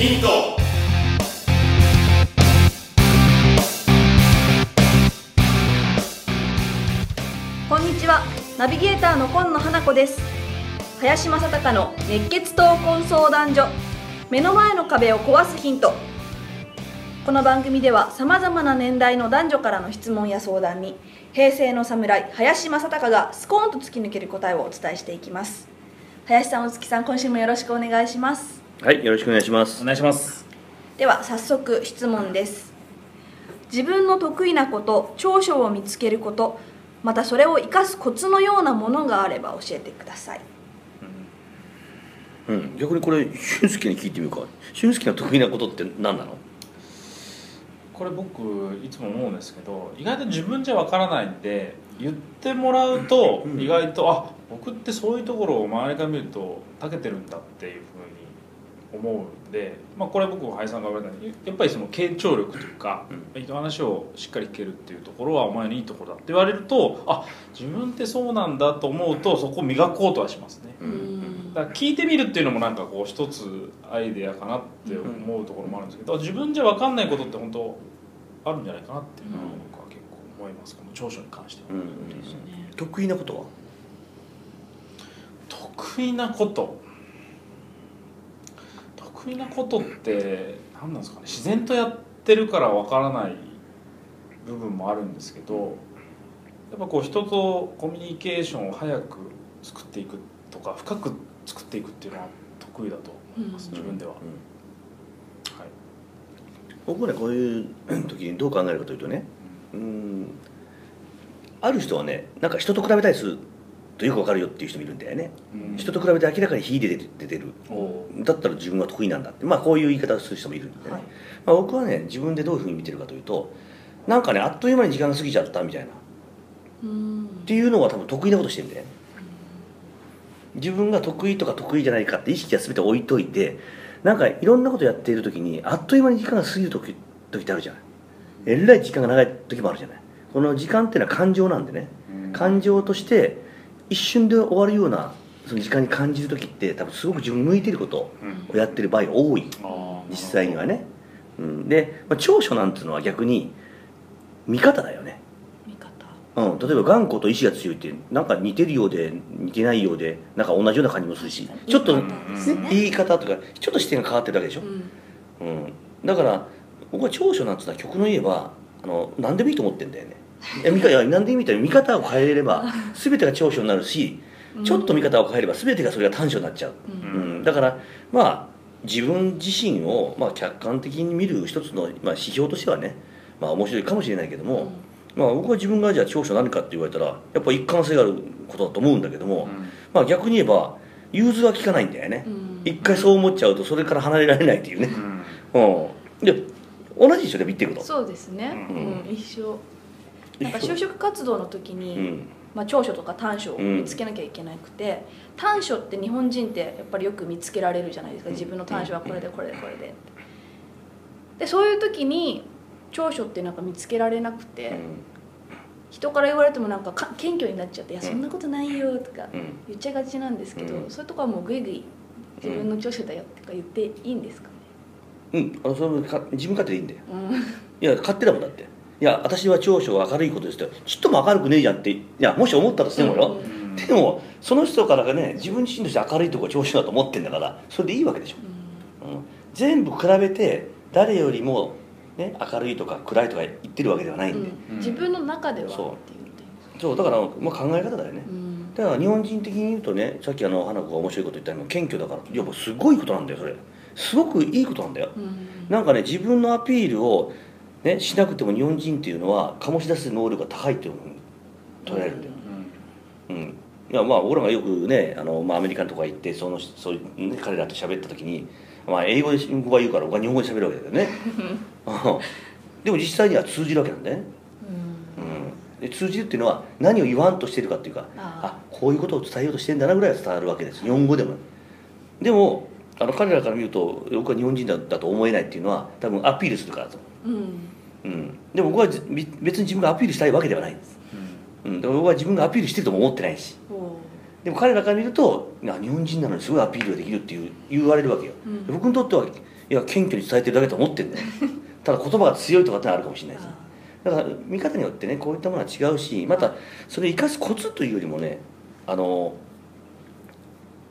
ヒント。こんにちは。ナビゲーターの今野花子です。林正孝の熱血闘魂相談所。目の前の壁を壊すヒント。この番組ではさまざまな年代の男女からの質問や相談に平成の侍林正孝がスコーンと突き抜ける答えをお伝えしていきます。林さん大月さん今週もよろしくお願いします。はい、よろしくお願いします。お。願いします。では早速質問です。自分の得意なこと長所を見つけることまたそれを生かすコツのようなものがあれば教えてください。うん、逆にこれ俊介に聞いてみようか。俊介の得意なことって何なの？これ僕いつも思うんですけど意外と自分じゃわからないんで言ってもらうと意外とあ僕ってそういうところを周りから見ると長けてるんだっていうふうに思うんで、まあ、これ僕も林さんが言われたようにやっぱりその傾聴力というか、人の話をしっかり聞けるっていうところはお前のいいところだって言われるとあ自分ってそうなんだと思うとそこを磨こうとはしますね。だから聞いてみるっていうのもなんかこう一つアイデアかなって思うところもあるんですけど、自分じゃ分かんないことって本当あるんじゃないかなっていうのは僕は結構思いますこの長所に関しては、うん、得意なことは？得意なこと得意なことって何なんですかね。自然とやってるから分からない部分もあるんですけどやっぱこう人とコミュニケーションを早く作っていくとか深く作っていくっていうのは得意だと思います、自分では、はい、僕はねこういう時にどう考えるかというとね、うん、ある人はねなんか人と比べたりするとよくわかるよっていう人もいるんだよね。うん。人と比べて明らかに秀でて出てる。だったら自分は得意なんだって。まあこういう言い方をする人もいるんでね、はい。まあ、僕はね自分でどういうふうに見てるかというとなんかねあっという間に時間が過ぎちゃったみたいな。っうん。ていうのは多分得意なことしてるんだよね。自分が得意とか得意じゃないかって意識は全て置いといてなんかいろんなことやっている時にあっという間に時間が過ぎる時時ってあるじゃない。えらい時間が長い時もあるじゃない。この時間っていうのは感情なんでね。感情として一瞬で終わるようなその時間に感じる時って多分すごく自分に向いてることをやってる場合が多い。実際にはね、うん、で、まあ、長所なんていうのは逆に見方だよね、見方。うん、例えば頑固と意志が強いってなんか似てるようで似てないようでなんか同じような感じもするしちょっと、言いね方とかちょっと視点が変わってるだけでしょ、うん。うん、だから僕は長所なんていうのは曲の言えばあの何でもいいと思ってんだよねいや見方いや何でもいいみたい？に見方を変えれば全てが長所になるしちょっと見方を変えれば全てがそれが短所になっちゃう、うん。うん、だからまあ自分自身を、まあ、客観的に見る一つの、まあ、指標としてはね、まあ、面白いかもしれないけども、まあ、僕は自分がじゃあ長所何かって言われたらやっぱ一貫性があることだと思うんだけども、まあ、逆に言えば融通は効かないんだよね、うん。一回そう思っちゃうとそれから離れられないっていうね、うん、で同じでしょ？でも言ってること。そうですね、ううんん。一緒なんか就職活動の時に、うん。まあ、長所とか短所を見つけなきゃいけなくて、短所って日本人ってやっぱりよく見つけられるじゃないですか。自分の短所はこれでこれでこれででそういう時に長所ってなんか見つけられなくて、人から言われてもなんかか謙虚になっちゃって「いやそんなことないよ」とかうん。言っちゃいがちなんですけど、うん。そういうとこはもうグイグイ自分の長所だよとか言っていいんですかね、うん、あのそれ自分勝手でいいんだよ。うん。いや勝手だもんだっていや私は長所は明るいことですってちっとも明るくねえじゃんっていやもし思ったとしてもよ、うん。でもその人からがね自分自身として明るいところが長所だと思ってんだからそれでいいわけでしょ、うん、全部比べて誰よりも、ね、明るいとか暗いとか言ってるわけではないんで、うん。自分の中ではそう。そうだから、まあ、考え方だよね、うん。だから日本人的に言うとねさっきあの花子が面白いこと言ったのも謙虚だから。いやもうすごいことなんだよそれ。すごくいいことなんだよ。うん。なんかね自分のアピールを、ね、しなくても日本人っていうのは醸し出す能力が高いっていうふうに捉えるんだよ、うん。いやまあ僕らがよくねあの、まあ、アメリカとか行ってそのそういうね彼らと喋った時に、まあ、英語で僕は言うから僕は日本語で喋るわけだよね。うん。でも実際には通じるわけなんだよね、うん、で通じるっていうのは何を言わんとしてるかっていうかああこういうことを伝えようとしてんだなぐらいは伝わるわけです。日本語でも。でもあの彼らから見ると僕は日本人だだと思えないっていうのは多分アピールするからだと思うん。う、うん、でも僕はじ別に自分がアピールしたいわけではない。ん。です、うん、だから僕は自分がアピールしてるとも思ってないし、でも彼らから見ると日本人なのにすごいアピールができるっていう言われるわけよ、うん。僕にとってはいや謙虚に伝えてるだけと思ってんだよ。ただ言葉が強いとかってのはあるかもしれないです。ねだから見方によってねこういったものは違うしまたそれを生かすコツというよりもねあの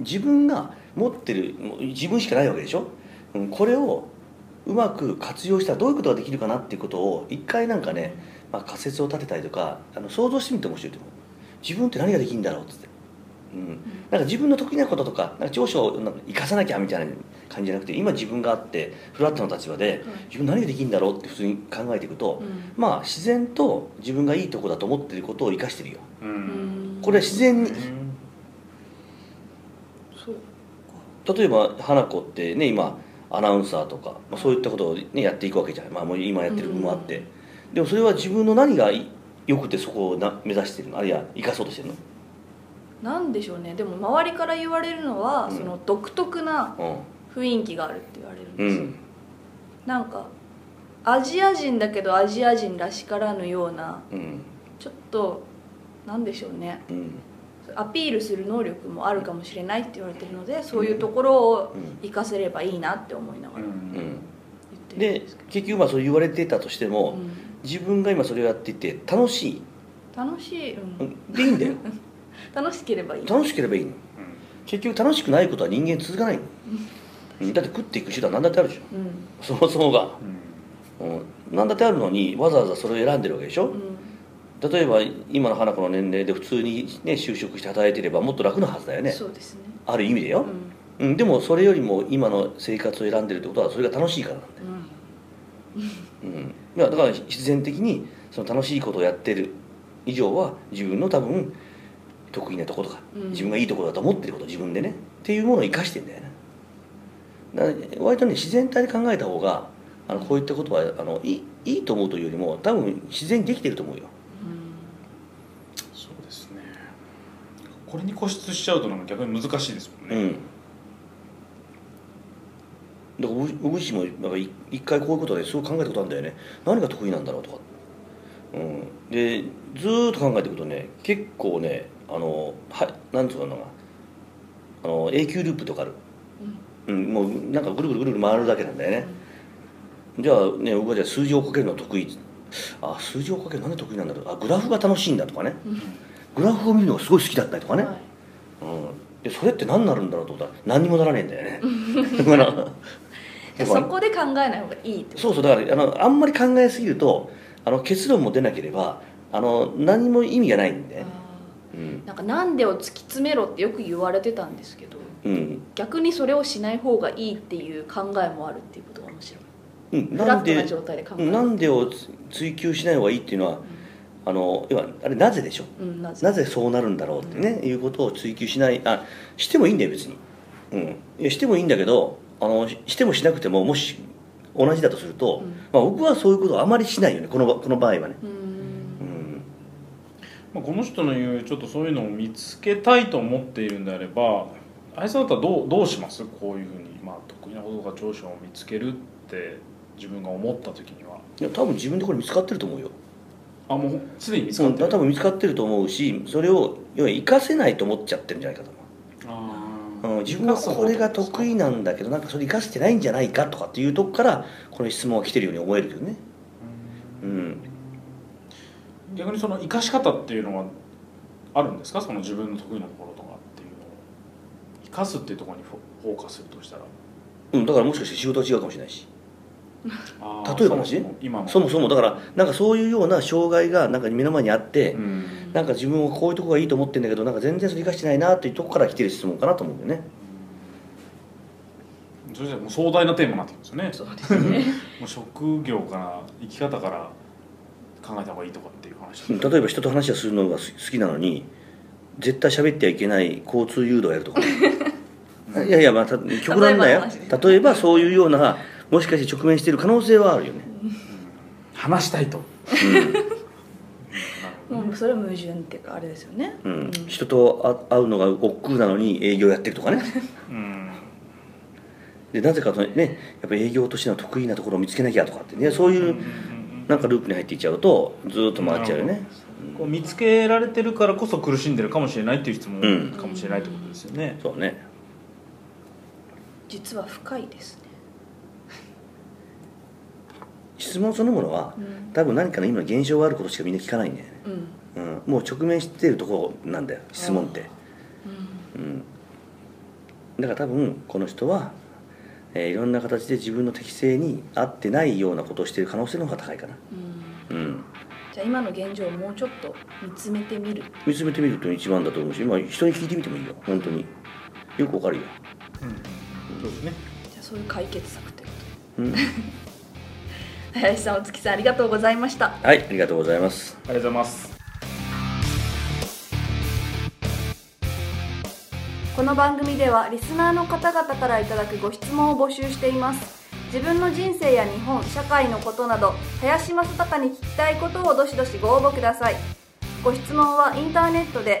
自分が持ってるもう自分しかないわけでしょ、うん、これをうまく活用したらどういうことができるかなっていうことを一回なんかね、まあ、仮説を立てたりとかあの想像してみて面白いと思う。自分って何ができるんだろうっつって、うん、なんか自分の得意なこととかなんか長所をなんか生かさなきゃみたいな感じじゃなくて今自分があってフラットな立場で自分何ができるんだろうって普通に考えていくと、うん。まあ自然と自分がいいとこだと思ってることを生かしてるよ。ううん。んこれは自然にそう例えば花子ってね今アナウンサーとか、まあ、そういったことを、ね、やっていくわけじゃない、まあ、もう今やってる部分もあって、でもそれは自分の何がいよくてそこをな目指してるの？あるいは生かそうとしてるの？なんでしょうね。でも周りから言われるのは、うん。その独特なう雰囲気があるって言われるんん、うですよ、ん。なんかアジア人だけどアジア人らしからぬようなうん。ちょっとなんでしょうね。うんアピールする能力もあるかもしれないって言われてるのでそういうところをうん活かせればいいなって思いながら言うん。ってるんで結局まあそう言われてたとしても、うん。自分が今それをやっていて楽しい？楽しい、う、うん。んでいいんだよ。楽しければいい。楽しければいいの。結局楽しくないことは人間続かないの、うん。だって食っていく手段何だってあるでしょ。うん。そもそもが、うん。うん、何だってあるのにわざわざそれを選んでるわけでしょ、うん例えば今の花子の年齢で普通に、ね、就職して働いてればもっと楽なはずだよね。そうですね。ある意味でよ。う、ん。うん、でもそれよりも今の生活を選んでるってことはそれが楽しいからなんだよ、うん。うん、だから必然的にその楽しいことをやってる以上は自分の多分得意なところとか、うん。自分がいいところだと思ってること自分でねっていうものを生かしてんだよね。割とね自然体で考えた方があのこういったことはあのいいいいと思うというよりも多分自然にできてると思うよそうですねこれに固執しちゃうとなんか逆に難しいですもんね、うん。だから僕僕自身もなんかい一回こういうことですごい考えたことあるんだよね。何が得意なんだろうとか、うん、でずーっと考えていくとね結構ねあのはなんつうのかな。あの永久ループとかある、うん、もうなんかぐるぐるぐるぐる回るだけなんだよね、じゃあね僕はじゃあ数字をかけるの得意。あ数字をかけるのなんで得意なんだろう。あグラフが楽しいんだとかねグラフを見るのがすごい好きだったりとかね、はい。うん、でそれって何になるんだろうと思ったら何にもならねえんだよね。だからそこで考えない方がいいってそうそうだからあのあんまり考えすぎるとあの結論も出なければあの何も意味がないんで、あうん。ーなんかなんでを突き詰めろってよく言われてたんですけどうん。逆にそれをしない方がいいっていう考えもあるっていうことが面白い。うん、フなんでラットな状態で考える。なんでをつ追求しない方がいいっていうのはあの要はあれなぜでしょう？んなぜ？なぜそうなるんだろうってね、いうことを追求しないあしてもいいんだよ別に、うん、いやしてもいいんだけどあのししてもしなくてももし同じだとすると、うん。まあ、僕はそういうことをあまりしないよねこのこの場合はね、ううん。んまあ、この人の言うちょっとそういうのを見つけたいと思っているんであればあいさんだったらどうどうします？こういうふうに、まあ、得意なこととか長所を見つけるって自分が思った時には。いや多分自分でこれ見つかってると思うよあもうすでに見つうん、かってる、多分見つかってると思うしそれを要は活かせないと思っちゃってるんじゃないかとあ思う、うん、自分はこれが得意なんだけどなんかそれ活かせてないんじゃないかとかっていうとこからこの質問が来てるように思えるけどね。うん。逆にその生かし方っていうのはあるんですか？その自分の得意なところとかっていうのを生かすっていうところにフォーカスするとしたら。うん、だからもしかして仕事は違うかもしれないし例えばそもそも。今のそもそもだからなんかそういうような障害がなんか目の前にあって、うん。なんか自分はこういうとこがいいと思ってるんだけどなんか全然それ生かしてないなっていうとこから来てる質問かなと思うんだよね。それじゃもう壮大なテーマになってきますよね。そうですね。もう職業から生き方から考えた方がいいとかっていう話うん。例えば人と話をするのが好きなのに絶対喋ってはいけない交通誘導をやるとか。いやいやまあた極論だよ。例えばそういうようなもしかして直面している可能性はあるよね、話したいと。もうそれは矛盾っていうかあれですよね。うん。うん、人とあ会うのが億劫なのに営業やってるとかね。うん。でなぜかとねやっぱ営業としての得意なところを見つけなきゃとかってねそういうなんかループに入っていっちゃうとずーっと回っちゃうよね。こう見つけられてるからこそ苦しんでるかもしれないっていう質問うん。かもしれないってことですよね、そうね。実は深いですね質問そのものはうん。多分何かの今現象があることしかみんな聞かないんだよね、うん。うん、もう直面してるところなんだよ質問って、うん、だから多分この人は、えーいろんな形で自分の適性に合ってないようなことをしている可能性の方が高いかな、うん。うん、じゃあ今の現状をもうちょっと見つめてみる。見つめてみると一番だと思うし、まあ、人に聞いてみてもいいよ本当に。よくわかるよ、そうですね。じゃあそういう解決策ってこうん、林さんお月さんありがとうございました。はいありがとうございます。ありがとうございます。この番組ではリスナーの方々からいただくご質問を募集しています。自分の人生や日本社会のことなど林正孝に聞きたいことをどしどしご応募ください。ご質問はインターネットで